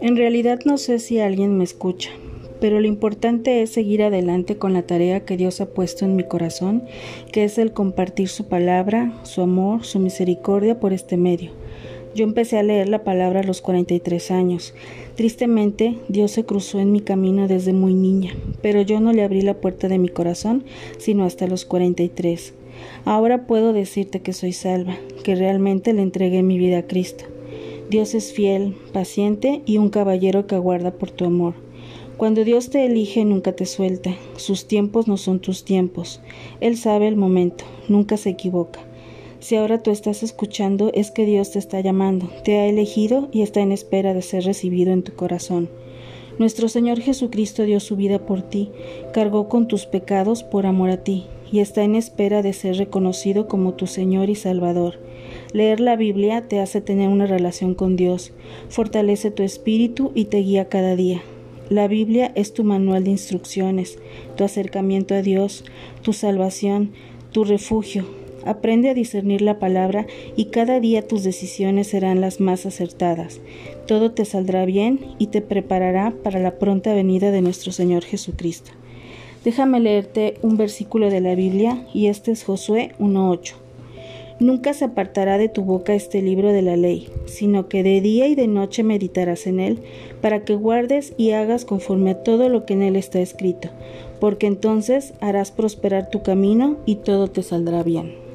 En realidad no sé si alguien me escucha, pero lo importante es seguir adelante con la tarea que Dios ha puesto en mi corazón, que es el compartir su palabra, su amor, su misericordia por este medio. Yo empecé a leer la palabra a los 43 años. Tristemente, Dios se cruzó en mi camino desde muy niña, pero yo no le abrí la puerta de mi corazón sino hasta los 43. Ahora puedo decirte que soy salva, que realmente le entregué mi vida a Cristo. Dios es fiel, paciente y un caballero que aguarda por tu amor. Cuando Dios te elige nunca te suelta, sus tiempos no son tus tiempos, Él sabe el momento, nunca se equivoca. Si ahora tú estás escuchando es que Dios te está llamando, te ha elegido y está en espera de ser recibido en tu corazón. Nuestro Señor Jesucristo dio su vida por ti, cargó con tus pecados por amor a ti, y está en espera de ser reconocido como tu Señor y Salvador. Leer la Biblia te hace tener una relación con Dios, fortalece tu espíritu y te guía cada día. La Biblia es tu manual de instrucciones, tu acercamiento a Dios, tu salvación, tu refugio. Aprende a discernir la palabra y cada día tus decisiones serán las más acertadas. Todo te saldrá bien y te preparará para la pronta venida de nuestro Señor Jesucristo. Déjame leerte un versículo de la Biblia y este es Josué 1.8. Nunca se apartará de tu boca este libro de la ley, sino que de día y de noche meditarás en él, para que guardes y hagas conforme a todo lo que en él está escrito, porque entonces harás prosperar tu camino y todo te saldrá bien.